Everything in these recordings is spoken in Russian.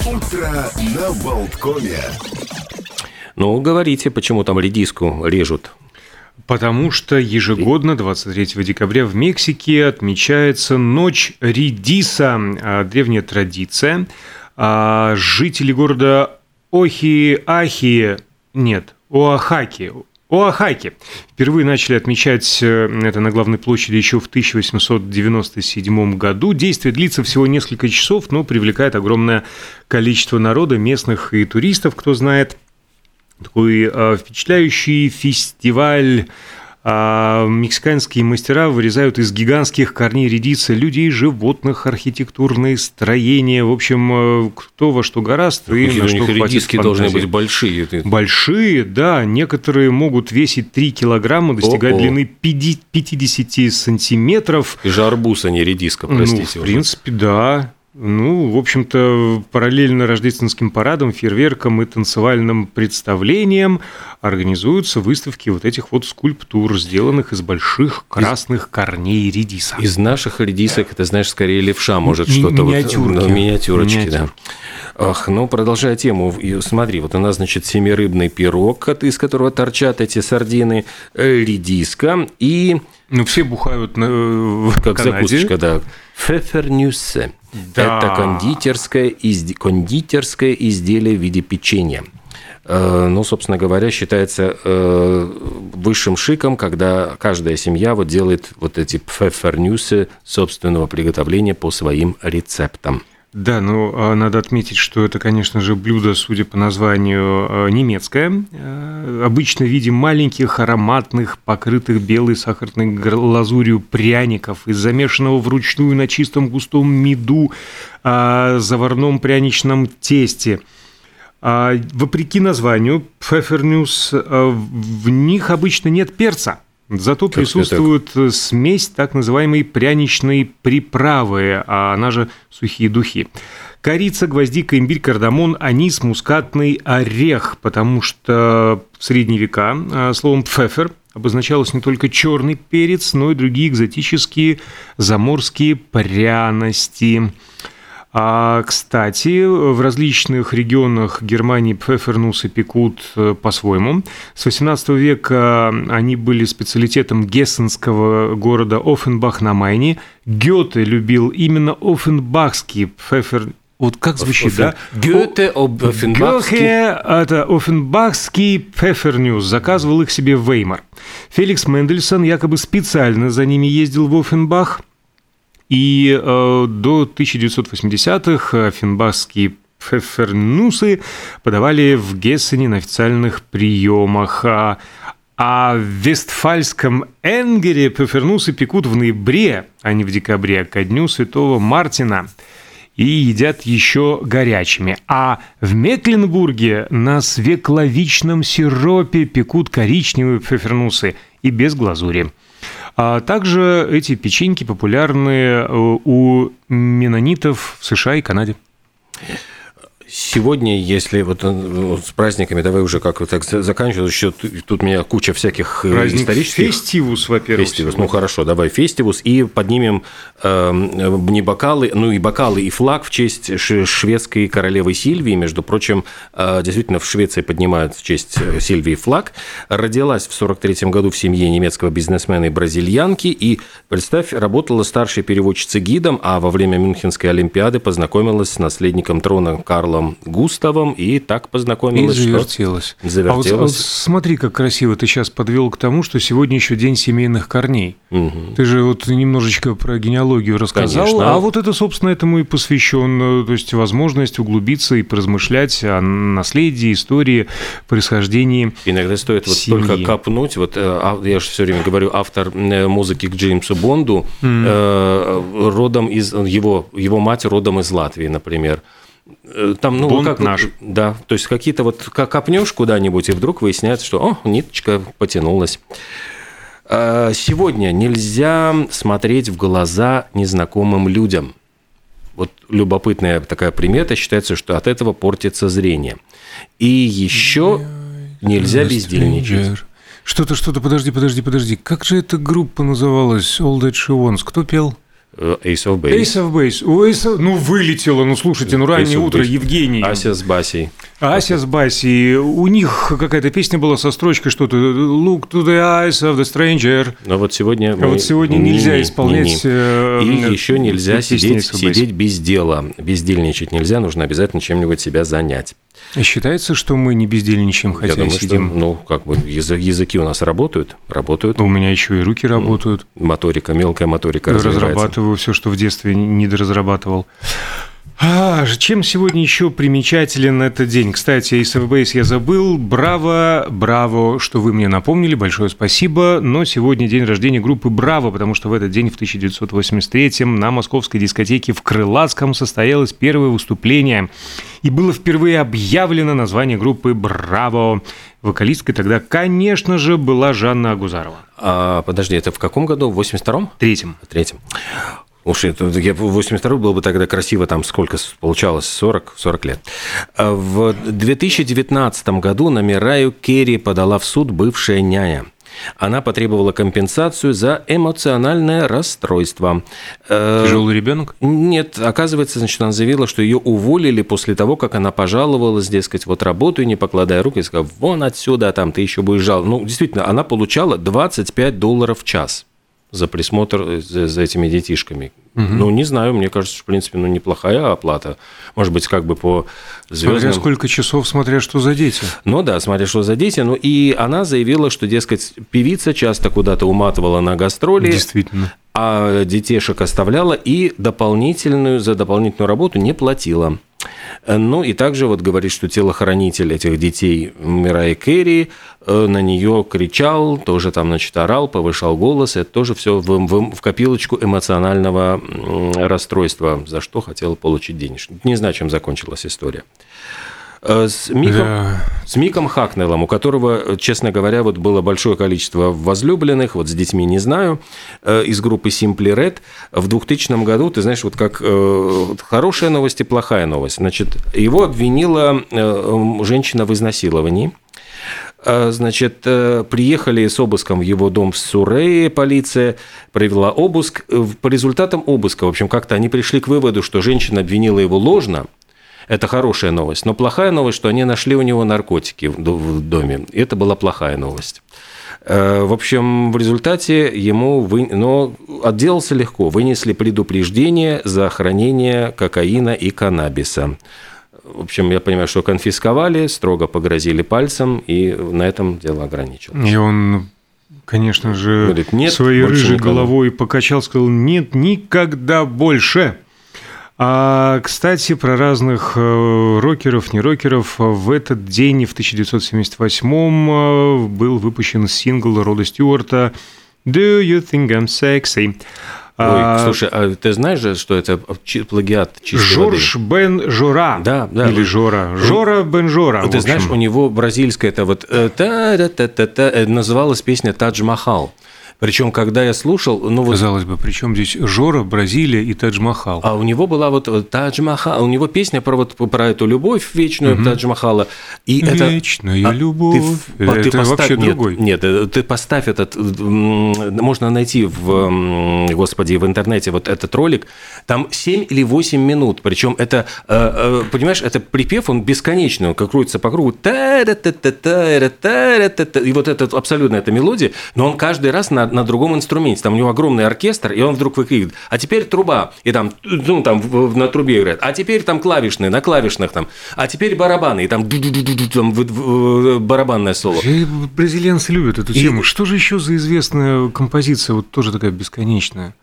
Утро на Болткоме. Ну, говорите, почему там редиску режут? Потому что ежегодно 23 декабря в Мексике отмечается Ночь редиса, а, древняя традиция. А Жители города Охи-Ахи, нет, Оахаки, Оахаки. Впервые начали отмечать э, это на главной площади еще в 1897 году. Действие длится всего несколько часов, но привлекает огромное количество народа, местных и туристов, кто знает. Такой э, впечатляющий фестиваль а мексиканские мастера вырезают из гигантских корней редицы людей, животных, архитектурные строения. В общем, э, кто во что гораст, и на что редиски должны быть большие. Большие, да. Некоторые могут весить 3 килограмма, достигать О-о. длины 50 сантиметров. И же арбуз, а не редиска, простите. Ну, в принципе, да. Ну, в общем-то, параллельно рождественским парадам, фейерверкам и танцевальным представлениям организуются выставки вот этих вот скульптур, сделанных из больших красных из... корней редиса. Из наших редисок, это, знаешь, скорее левша, может, Ми- что-то миниатюрки. вот... Ну, миниатюрочки, Миниатюр. да. Ах, ну, продолжая тему, смотри, вот у нас, значит, семирыбный пирог, из которого торчат эти сардины, э, редиска и... Ну, все бухают на, э, Как Канаде. закусочка, да. Фефернюссе. Да. Это кондитерское, из... кондитерское изделие в виде печенья. Э, ну, собственно говоря, считается высшим шиком, когда каждая семья вот делает вот эти пфефернюсы собственного приготовления по своим рецептам. Да, ну а надо отметить, что это, конечно же, блюдо, судя по названию, э, немецкое. Э, обычно в виде маленьких, ароматных, покрытых белой сахарной лазурью пряников из замешанного вручную на чистом густом меду а, заварном пряничном тесте. А, вопреки названию, пфефернюс, в них обычно нет перца. Зато как присутствует так? смесь так называемой пряничной приправы, а она же сухие духи. Корица, гвоздика, имбирь, кардамон, анис, мускатный орех, потому что в средние века а, словом «пфефер» обозначалось не только черный перец, но и другие экзотические заморские пряности – а, кстати, в различных регионах Германии пфефернусы пекут э, по-своему. С XVIII века они были специалитетом гессенского города Оффенбах на Майне. Гёте любил именно оффенбахский пфефер вот как звучит, Офен... да? Гёте Оффенбахский. Гёте – это Оффенбахский пфефернюс. Заказывал их себе в Веймар. Феликс Мендельсон якобы специально за ними ездил в Оффенбах – и э, до 1980-х финбахские пфефернусы подавали в Гессене на официальных приемах. А, а в Вестфальском Энгере пфефернусы пекут в ноябре, а не в декабре, ко дню Святого Мартина и едят еще горячими. А в Мекленбурге на свекловичном сиропе пекут коричневые пфефернусы и без глазури. А также эти печеньки популярны э, у менонитов в США и Канаде. Сегодня, если вот э, с праздниками, давай уже как вот так заканчивать, еще тут у меня куча всяких э, Праздник исторических... Фестивус, во-первых. Фестивус, ну хорошо, давай фестивус, и поднимем э, не бокалы, ну и бокалы, и флаг в честь шведской королевы Сильвии, между прочим, э, действительно в Швеции поднимают в честь Сильвии флаг. Родилась в 43 году в семье немецкого бизнесмена и бразильянки, и, представь, работала старшей переводчицей гидом, а во время Мюнхенской Олимпиады познакомилась с наследником трона Карлом Карлом Густавом, и так познакомилась. И завертелась. Что... завертелась. А вот, вот смотри, как красиво ты сейчас подвел к тому, что сегодня еще день семейных корней. Угу. Ты же вот немножечко про генеалогию рассказал, Конечно. а вот это, собственно, этому и посвящен, то есть возможность углубиться и поразмышлять о наследии, истории, происхождении Иногда стоит вот только копнуть, вот э, а, я же все время говорю, автор э, музыки к Джеймсу Бонду, mm. родом из, его, его мать родом из Латвии, например. Э, там, ну, Бонд как наш. Да, то есть какие-то вот копнешь куда-нибудь, и вдруг выясняется, что, о, ниточка потянулась. А, сегодня нельзя смотреть в глаза незнакомым людям. Вот любопытная такая примета, считается, что от этого портится зрение. И еще нельзя бездельничать. Что-то, что-то, подожди, подожди, подожди. Как же эта группа называлась? All That She Wants? Кто пел? Э, Ace of Base. Ace of Base. У Ace. Ну, вылетело. Ну, слушайте, ну, раннее утро, Base. Евгений. Ася с Басей. Ася с Басей. У них какая-то песня была со строчкой что-то «Look to the eyes of the stranger». Но вот сегодня... А вот сегодня нельзя исполнять... Не, не. И еще нельзя сидеть, сидеть без дела. Бездельничать нельзя, нужно обязательно чем-нибудь себя занять. Считается, что мы не бездельничаем, хотя Я думаю, сидим. Что, ну, как бы языки у нас работают, работают. У меня еще и руки работают. Моторика, мелкая моторика. Разрабатываю все, что в детстве не доразрабатывал. А, чем сегодня еще примечателен этот день? Кстати, Base я забыл. Браво, браво, что вы мне напомнили. Большое спасибо. Но сегодня день рождения группы «Браво», потому что в этот день, в 1983-м, на московской дискотеке в Крылатском состоялось первое выступление. И было впервые объявлено название группы «Браво». Вокалисткой тогда, конечно же, была Жанна Агузарова. А, подожди, это в каком году? В 82-м? Третьем. Третьем. Уж это, я 82 было бы тогда красиво, там сколько получалось, 40, 40 лет. А в 2019 году на Мираю Керри подала в суд бывшая няня. Она потребовала компенсацию за эмоциональное расстройство. Э, Тяжелый ребенок? Нет, оказывается, значит, она заявила, что ее уволили после того, как она пожаловалась, дескать, вот работаю, не покладая руки, и сказала, вон отсюда, там ты еще будешь жаловаться. Ну, действительно, она получала 25 долларов в час за присмотр э, за, за этими детишками. Угу. Ну, не знаю, мне кажется, в принципе, ну, неплохая оплата. Может быть, как бы по звездам... Смотря сколько часов, смотря что за дети. Ну да, смотря что за дети. Ну и она заявила, что, дескать, певица часто куда-то уматывала на гастроли. Действительно. А детишек оставляла и дополнительную, за дополнительную работу не платила. Ну и также вот говорит, что телохранитель этих детей Мирай Керри э, на нее кричал, тоже там, значит, орал, повышал голос. Это тоже все в, в, в копилочку эмоционального расстройства, за что хотел получить денежку. Не знаю, чем закончилась история. Э, с Миком, да. с Миком Хакнеллом, у которого, честно говоря, вот было большое количество возлюбленных, вот с детьми не знаю, э, из группы Simply Red. В 2000 году, ты знаешь, вот как э, хорошая новость и плохая новость. Значит, его обвинила женщина в изнасиловании. Значит, приехали с обыском в его дом в Сурее, полиция провела обыск. По результатам обыска, в общем, как-то они пришли к выводу, что женщина обвинила его ложно, это хорошая новость. Но плохая новость, что они нашли у него наркотики в доме. Это была плохая новость. Э, в общем, в результате ему, вы... но отделался легко, вынесли предупреждение за хранение кокаина и каннабиса. В общем, я понимаю, что конфисковали, строго погрозили пальцем, и на этом дело ограничилось. И он конечно же, Говорит, нет, своей рыжей никого. головой покачал, сказал, нет, никогда больше. А, кстати, про разных э, рокеров, не рокеров. В этот день, в 1978-м, э, был выпущен сингл Рода Стюарта «Do you think I'm sexy?» Ой, а, слушай, а ты знаешь же, что это плагиат чистой Жорж воды? Бен Жора. Да, да. Или Жора. Жора Бен Жора. Ты знаешь, у него бразильская это вот та та та та называлась песня Тадж Махал. Причем, когда я слушал, ну вот... Казалось бы, причем здесь Жора, Бразилия и Тадж-Махал. А у него была вот Тадж-Махал, у него песня про вот про эту любовь вечную угу. Тадж-Махала. И Вечная это... любовь. Ты, это ты поставь, вообще нет, другой. Нет, э, ты поставь этот, можно найти в, господи, в интернете вот этот ролик, там 7 или 8 минут, причем это, э, э, понимаешь, это припев, он бесконечный, он как крутится по кругу, и вот эта абсолютно эта мелодия, но он каждый раз на на другом инструменте. Там у него огромный оркестр, и он вдруг выкрикивает, а теперь труба, и там, ну, там на трубе играет, а теперь там клавишные, на клавишных там, а теперь барабаны, и там, там барабанное соло. Бразильянцы любят эту тему. И... Что же еще за известная композиция, вот тоже такая бесконечная?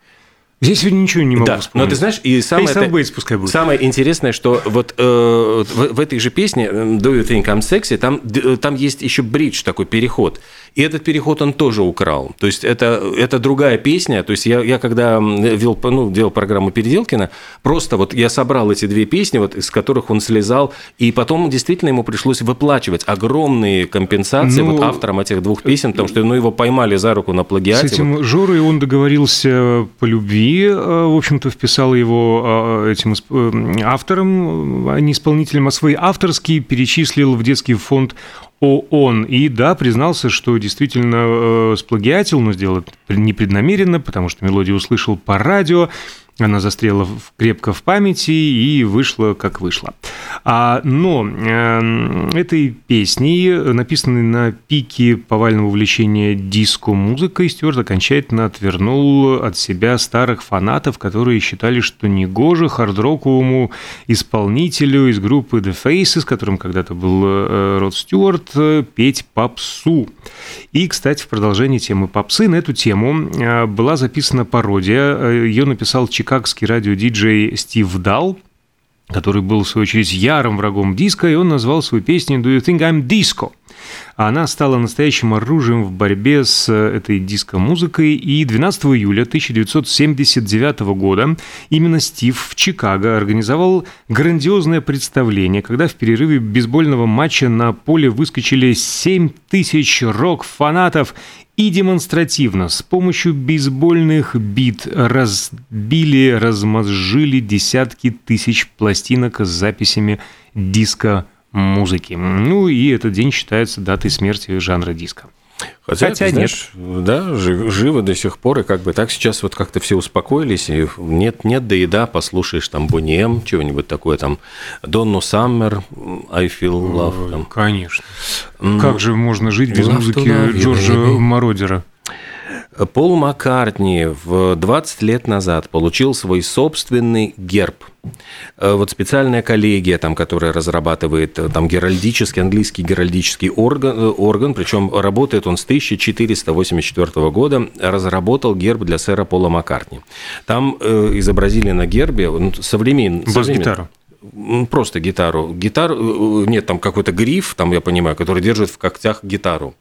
Здесь сегодня ничего не могу да, вспомнить. Но ты знаешь, и самое, это, Bates, пускай будет. самое интересное, что вот э, в, в этой же песне Do You Think I'm Sexy, там, там есть еще бридж, такой переход. И этот переход он тоже украл. То есть это, это другая песня. То есть я, я когда вел, ну, делал программу Переделкина, просто вот я собрал эти две песни, вот, из которых он слезал, и потом действительно ему пришлось выплачивать огромные компенсации ну, вот авторам этих двух песен, потому что ну, его поймали за руку на плагиате. С этим вот. Жорой он договорился по любви, э, в общем-то, вписал его э, этим э, автором, а не исполнителем, а свои авторские перечислил в детский фонд ООН. И да, признался, что действительно э, сплагиатил, но сделал это непреднамеренно, потому что мелодию услышал по радио. Она застряла крепко в памяти и вышла, как вышла. А, но э, этой песней, написанной на пике повального увлечения диско-музыкой, Стюарт окончательно отвернул от себя старых фанатов, которые считали, что негоже хард-роковому исполнителю из группы The Faces, которым когда-то был э, Род Стюарт, э, петь попсу. И, кстати, в продолжении темы попсы на эту тему э, была записана пародия. Ее написал чикагский радиодиджей Стив Дал, который был, в свою очередь, ярым врагом диска, и он назвал свою песню «Do you think I'm disco?». Она стала настоящим оружием в борьбе с э, этой диско-музыкой, и 12 июля 1979 года именно Стив в Чикаго организовал грандиозное представление, когда в перерыве бейсбольного матча на поле выскочили 7 тысяч рок-фанатов и демонстративно с помощью бейсбольных бит разбили, размозжили десятки тысяч пластинок с записями диска музыки. Ну и этот день считается датой смерти жанра диска. Хотя, Хотя нет. Знаешь, да, жив, живо до сих пор, и как бы так сейчас вот как-то все успокоились, и нет, нет, да еда, послушаешь там Бонни М, чего-нибудь такое, там Донну Саммер, I Feel Love. Там. Конечно. Как же можно жить без музыки Джорджа Мородера? Пол Маккартни в 20 лет назад получил свой собственный герб. Э, вот специальная коллегия, там, которая разрабатывает э, там, геральдический, английский геральдический орган, э, орган, причем работает он с 1484 года, разработал герб для сэра Пола Маккартни. Там э, изобразили на гербе ну, современный... Бас-гитару просто гитару. Гитару, нет, там какой-то гриф, там я понимаю, который держит в когтях гитару.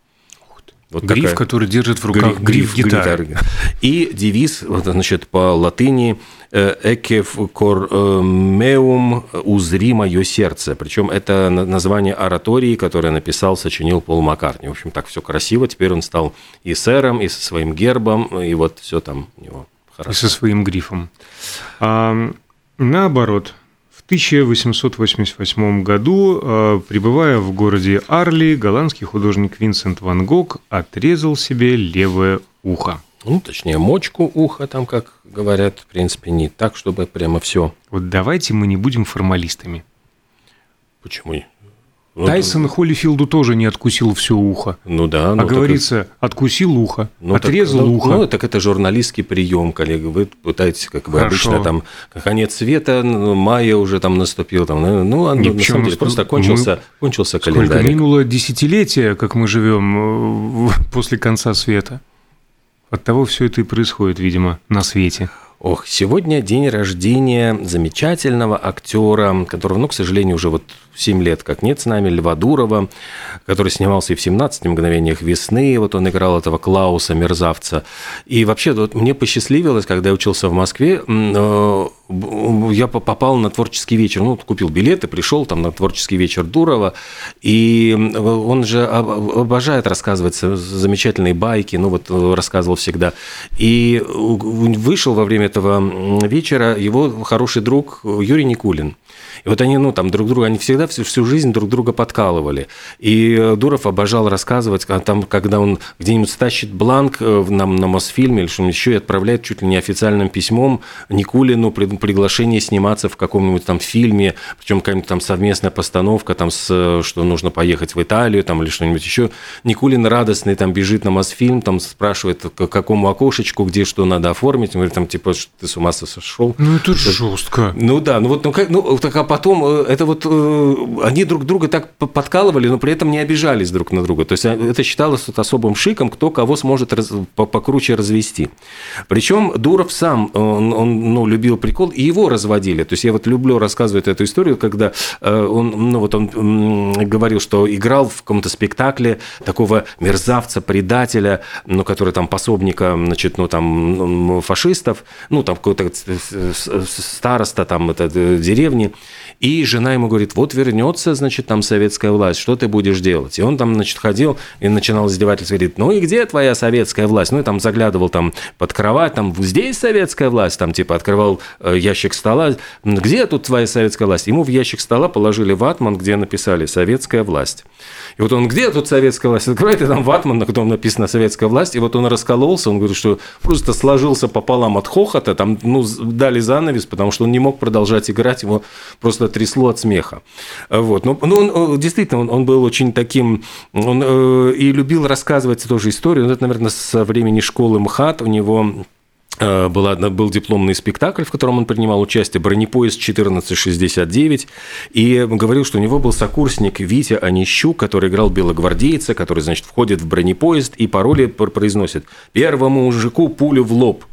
Вот гриф, такая... который держит в руках гриф, гриф гитары. гитары. И девиз, вот, значит, по латыни «Экев кор меум узри мое сердце». Причем это название оратории, которое написал, сочинил Пол Маккартни. В общем, так все красиво. Теперь он стал и сэром, и со своим гербом, и вот все там у него хорошо. И со своим грифом. А, наоборот, 1888 году, э, пребывая в городе Арли, голландский художник Винсент Ван Гог отрезал себе левое ухо. Ну, точнее, мочку уха, там, как говорят, в принципе, не так, чтобы прямо все. Вот давайте мы не будем формалистами. Почему? Ну, Тайсон это... Холлифилду тоже не откусил все ухо. Ну да. Ну, а говорится, это... откусил ухо, ну, отрезал так, ну, ухо. Ну, так это журналистский прием, коллега. Вы пытаетесь, как вы Хорошо. обычно, там, конец света, мая уже там наступил. Там, ну, ну Нет, на самом деле, просто кончился, мы... кончился календарь. Сколько минуло десятилетие, как мы живем э, после конца света. От того все это и происходит, видимо, на свете. Ох, сегодня день рождения замечательного актера, которого, ну, к сожалению, уже вот 7 лет как нет с нами, Льва Дурова, который снимался и в «17 мгновениях весны», вот он играл этого Клауса, мерзавца. И вообще, вот мне посчастливилось, когда я учился в Москве, э, я попал на творческий вечер, ну, купил билеты, пришел там на творческий вечер Дурова, и он же обожает рассказывать замечательные байки, ну, вот э, рассказывал всегда. И вышел во время этого вечера его хороший друг Юрий Никулин. И вот они, ну, там друг друга, они всегда всю, всю жизнь друг друга подкалывали. И э, Дуров обожал рассказывать, там, когда он где-нибудь стащит бланк э, нам на Мосфильме или что-нибудь еще и отправляет чуть ли не официальным письмом Никулину приглашение сниматься в каком-нибудь там фильме, причем какая-нибудь там совместная постановка, там, с, что нужно поехать в Италию там, или что-нибудь еще. Никулин радостный там бежит на Мосфильм, там спрашивает, к какому окошечку, где что надо оформить. Он говорит, там, типа, ты с ума сошел. Ну, это жестко. Ну, да, ну вот, ну, как, ну, так, а потом э, это вот э, они друг друга так подкалывали, но при этом не обижались друг на друга. То есть э, это считалось вот особым шиком, кто кого сможет раз, покруче развести. Причем Дуров сам, он, он ну, любил прикол, и его разводили. То есть я вот люблю рассказывать эту историю, когда он, ну, вот он говорил, что играл в каком-то спектакле такого мерзавца, предателя, ну, который там пособника, значит, ну, там фашистов, ну, там какой-то староста там это деревни, и жена ему говорит, вот вернется, значит, там советская власть, что ты будешь делать? И он там, значит, ходил и начинал издевательство, говорит, ну и где твоя советская власть? Ну и там заглядывал там под кровать, там здесь советская власть, там типа открывал э, ящик стола, где тут твоя советская власть? Ему в ящик стола положили ватман, где написали «советская власть». И вот он, где тут советская власть? Открывает, и там ватман, на котором написано «советская власть», и вот он раскололся, он говорит, что просто сложился пополам от хохота, там, ну, дали занавес, потому что он не мог продолжать играть, его просто трясло от смеха. Вот. Ну, ну он, действительно, он, он был очень таким, он э, и любил рассказывать тоже историю, это, наверное, со времени школы МХАТ у него Э, была, был дипломный спектакль, в котором он принимал участие, «Бронепоезд 1469», и говорил, что у него был сокурсник Витя Онищук, который играл белогвардейца, который, значит, входит в бронепоезд и пароли произносит «Первому мужику пулю в лоб».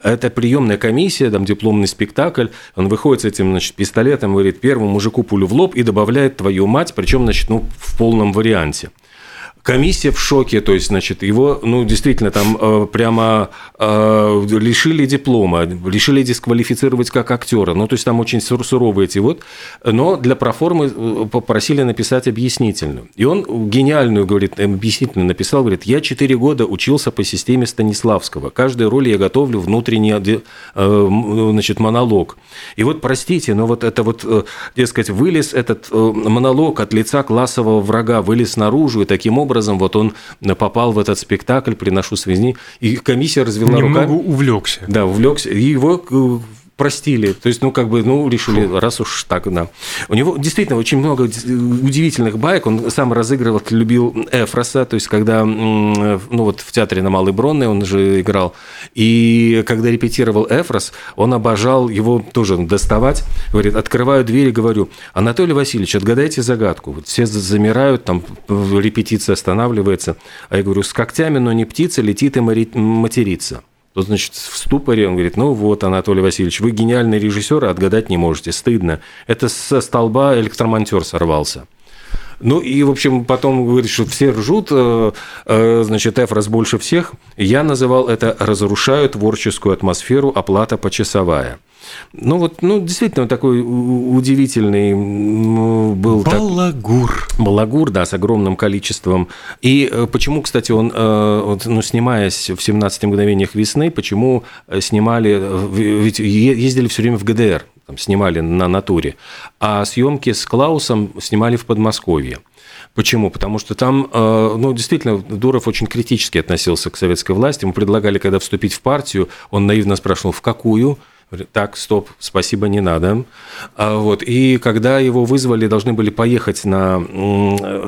Это приемная комиссия, там дипломный спектакль, он выходит с этим, значит, пистолетом, говорит «Первому мужику пулю в лоб» и добавляет «твою мать», причем, значит, ну, в полном варианте. Комиссия в шоке, то есть, значит, его, ну, действительно, там э, прямо э, лишили диплома, лишили дисквалифицировать как актера. Ну, то есть, там очень суровые эти вот. Но для проформы э, попросили написать объяснительную. И он гениальную, говорит, объяснительную написал, говорит, я 4 года учился по системе Станиславского. Каждой роли я готовлю внутренний, э, значит, монолог. И вот, простите, но вот это вот, э, дескать, вылез этот э, монолог от лица классового врага, вылез наружу, и таким образом образом вот он попал в этот спектакль «Приношу связни», и комиссия развела Немного руками. увлекся. Да, увлекся. И его э, простили. То есть, ну, как бы, ну, решили, Фу. раз уж так, да. У него действительно очень много удивительных баек. Он сам разыгрывал, любил Эфроса, то есть, когда, ну, вот в театре на Малой Бронной он же играл. И когда репетировал Эфрос, он обожал его тоже доставать. Говорит, открываю дверь и говорю, Анатолий Васильевич, отгадайте загадку. Вот все замирают, там репетиция останавливается. А я говорю, с когтями, но не птица, летит и матерится. Тот, значит, в ступоре, он говорит, ну вот, Анатолий Васильевич, вы гениальный режиссер, а отгадать не можете, стыдно. Это со столба электромонтер сорвался. Ну и, в общем, потом говорит, что все ржут, э, э, значит, Эфрос больше всех. Я называл это «разрушаю творческую атмосферу, оплата почасовая». Ну вот, ну действительно такой удивительный был. Балагур. Так, балагур, да, с огромным количеством. И э, почему, кстати, он, ну снимаясь в 17 мгновениях весны, почему снимали, ведь ездили все время в ГДР, там, снимали на натуре, а съемки с Клаусом снимали в Подмосковье. Почему? Потому что там, ну, действительно, Дуров очень критически относился к советской власти. Ему предлагали, когда вступить в партию, он наивно спрашивал, в какую? Так, стоп, спасибо, не надо. А, вот. И когда его вызвали, должны были поехать на,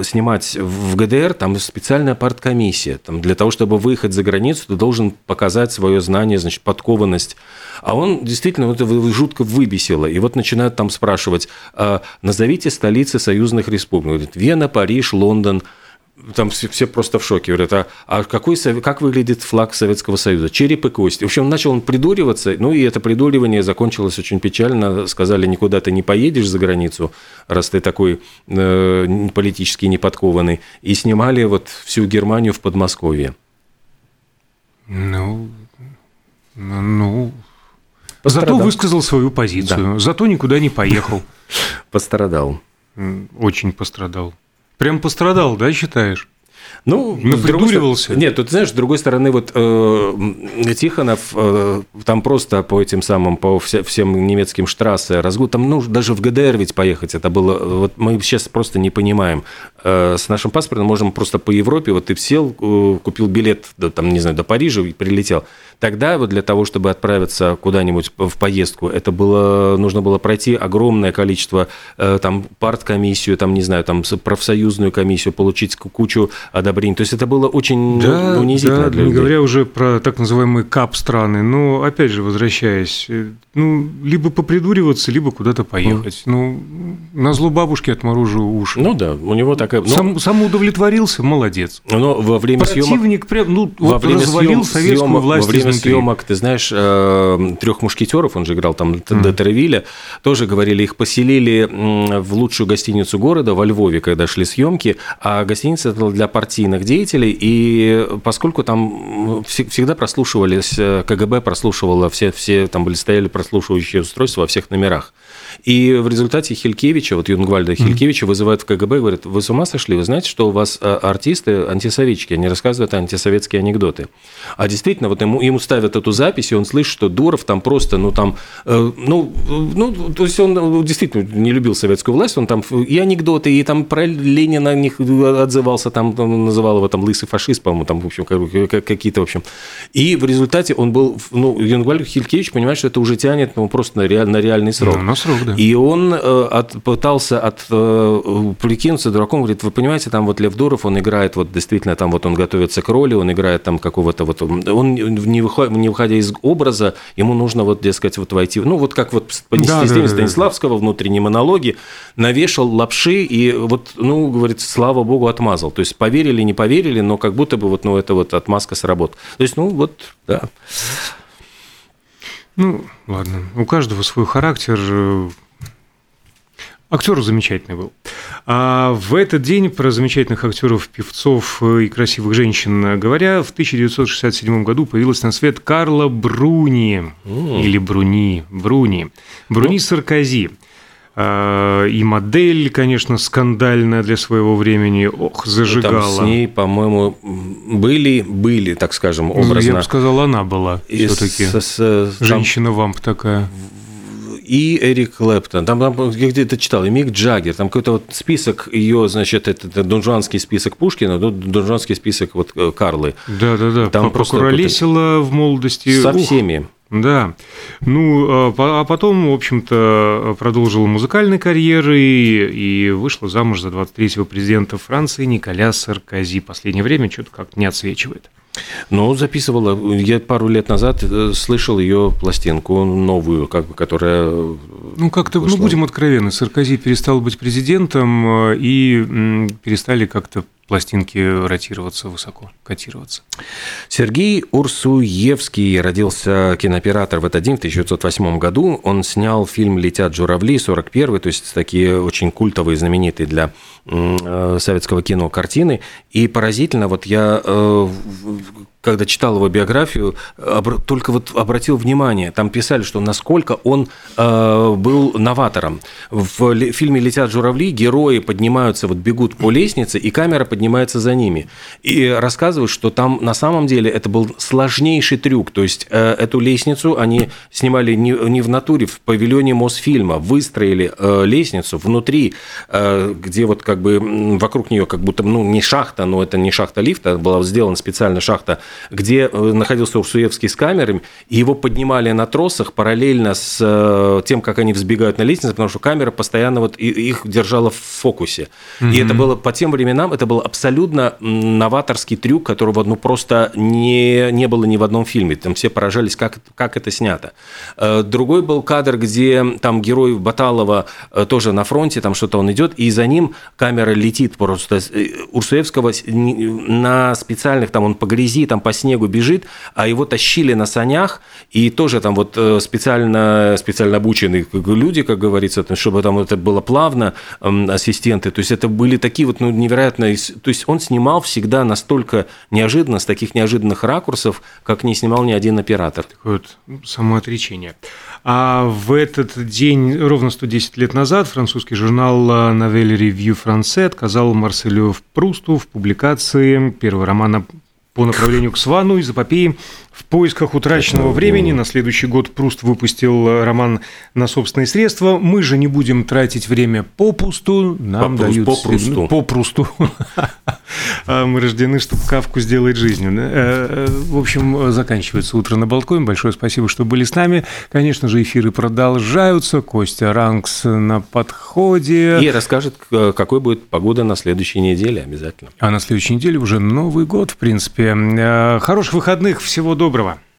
снимать в ГДР, там специальная парткомиссия. Там, для того, чтобы выехать за границу, ты должен показать свое знание, значит, подкованность. А он действительно это жутко выбесило. И вот начинают там спрашивать, а, назовите столицы союзных республик. Говорит, Вена, Париж, Лондон – там все, все просто в шоке. Говорят, а, а какой, как выглядит флаг Советского Союза? Череп и кость. В общем, начал он придуриваться, ну и это придуривание закончилось очень печально. Сказали, никуда ты не поедешь за границу, раз ты такой э, политически неподкованный. И снимали вот всю Германию в Подмосковье. Ну, ну, Пострадал. Зато высказал свою позицию, да. зато никуда не поехал. Пострадал. Очень пострадал. Прям пострадал, да, считаешь? Ну, придуривался. Нет, тут, знаешь, с другой стороны, вот э, Тихонов э, там просто по этим самым, по вся, всем немецким штрассе разгул, там, ну, даже в ГДР ведь поехать, это было, вот мы сейчас просто не понимаем. Э, с нашим паспортом можем просто по Европе, вот ты сел, э, купил билет, до, там, не знаю, до Парижа и прилетел. Тогда вот для того, чтобы отправиться куда-нибудь в поездку, это было, нужно было пройти огромное количество, э, там, парткомиссию, там, не знаю, там, профсоюзную комиссию, получить кучу одобрений. То есть это было очень да, унизительно да, для людей. Не говоря уже про так называемые КАП-страны. Но, опять же, возвращаясь, э, ну, либо попридуриваться, либо куда-то поехать. Ну, на зло бабушки отморожу уши. Ну да, у него такая... Ну, Сам, самоудовлетворился, молодец. Но во время Противник съемок... прям, ну, во вот время развалил съем, советскую съемок, власть Во время изнутри. съемок, ты знаешь, э, трех мушкетеров, он же играл там mm. до Тервиля, тоже говорили, их поселили в лучшую гостиницу города во Львове, когда шли съемки, а гостиница это для партийных деятелей, и поскольку там всегда прослушивались, э, КГБ прослушивало все, все там были стояли прослушивающие устройства во всех номерах. И в результате Хилькевича, вот Юнгвальда Хилькевича вызывают в КГБ и говорят, вы с ума сошли? Вы знаете, что у вас э, артисты антисоветчики, они рассказывают антисоветские анекдоты. А действительно, вот ему, ему ставят эту запись, и он слышит, что Дуров там просто, ну там, э, ну, ну, то есть он действительно не любил советскую власть, он там и анекдоты, и там про Ленина них отзывался, там, там называл его там лысый фашист, по-моему, там, в общем, какие-то, в общем. И в результате он был, ну, Юнгвальд Хилькевич понимает, что это уже тянет ну, просто на, реаль, на реальный срок. Ну, срок, да. И он э, от, пытался от, э, прикинуться дураком, говорит, вы понимаете, там вот Лев Дуров, он играет вот действительно там вот он готовится к роли, он играет там какого-то вот, он не выходя, не выходя из образа, ему нужно вот, дескать, вот войти, ну вот как вот по да, да, Станиславского, да. внутренние монологи, навешал лапши и вот, ну, говорит, слава богу, отмазал. То есть поверили, не поверили, но как будто бы вот, ну, это вот отмазка сработала. То есть, ну, вот, да. Ну, ладно. У каждого свой характер. Актер замечательный был. А в этот день про замечательных актеров, певцов и красивых женщин говоря, в 1967 году появилась на свет Карла Бруни, mm. или Бруни, Бруни, Бруни ну. Саркози. А, и модель, конечно, скандальная для своего времени. Ох, зажигала. Ну, там с ней, по-моему, были, были, так скажем, образно. Я бы сказал, она была все-таки. Женщина-вамп такая и Эрик Клэптон, там, там я где-то читал, и Мик Джаггер, там какой-то вот список ее, значит, это, это дунжанский список Пушкина, дунжанский список вот э, Карлы. Да-да-да, там прокуролесила в молодости. Со Ух. всеми. Да. Ну, а, а потом, в общем-то, продолжила музыкальной карьеры и вышла замуж за 23-го президента Франции Николя Саркози. Последнее время что-то как-то не отсвечивает. Ну, записывала. Я пару лет назад э, слышал ее пластинку новую, как бы, которая. Ну, как-то, ну, будем откровенны, Саркози перестал быть президентом, э, и перестали как-то пластинки ротироваться высоко, котироваться. Сергей Урсуевский родился кинооператор в этот день, в 1908 году. Он снял фильм «Летят журавли», 41 то есть такие очень культовые, знаменитые для э, советского кино картины. И поразительно, вот я когда читал его биографию, только вот обратил внимание, там писали, что насколько он э, был новатором. В фильме «Летят журавли» герои поднимаются, вот бегут по лестнице, и камера поднимается за ними. И рассказывают, что там на самом деле это был сложнейший трюк, то есть э, эту лестницу они снимали не, не в натуре, в павильоне Мосфильма, выстроили э, лестницу внутри, э, где вот как бы вокруг нее как будто, ну, не шахта, но это не шахта лифта, была сделана специально шахта где э, находился Урсуевский с камерами, и его поднимали на тросах параллельно с э, тем, как они взбегают на лестницу, потому что камера постоянно вот их держала в фокусе. Mm-hmm. И это было по тем временам, это был абсолютно новаторский трюк, которого ну, просто не, не было ни в одном фильме. Там все поражались, как, как это снято. Э, другой был кадр, где там герой Баталова тоже на фронте, там что-то он идет, и за ним камера летит просто. Урсуевского на специальных, там он по грязи, там по снегу бежит, а его тащили на санях, и тоже там вот э, специально, специально обученные люди, как говорится, чтобы там это было плавно, ассистенты, то есть это были такие вот ну, невероятные, то есть он снимал всегда настолько неожиданно, с таких неожиданных ракурсов, как не снимал ни один оператор. Такое вот самоотречение. А в этот день, ровно 110 лет назад, французский журнал Nouvelle Revue Français отказал Марселю Прусту в публикации первого романа по направлению к Свану из эпопеи в поисках утраченного времени на следующий год Пруст выпустил э, роман на собственные средства. Мы же не будем тратить время попусту. Нам по дают... Попросту. Попросту. А мы рождены, чтобы Кавку сделать жизнью. Э, э, в общем, заканчивается утро на балконе. Большое спасибо, что были с нами. Конечно же, эфиры продолжаются. Костя Ранкс на подходе. И расскажет, какой будет погода на следующей неделе обязательно. А на следующей неделе уже Новый год, в принципе. Хороших выходных. Всего доброго.